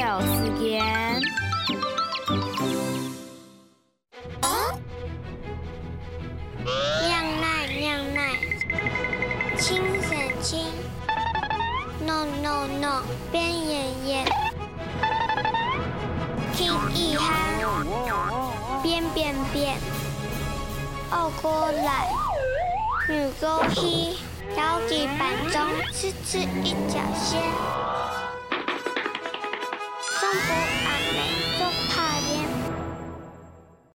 有时间。酿奶酿奶，清神清，no no no，边演演，听一哈，边边边，二哥来，女哥去，交几板中，吃吃一脚鲜，生活。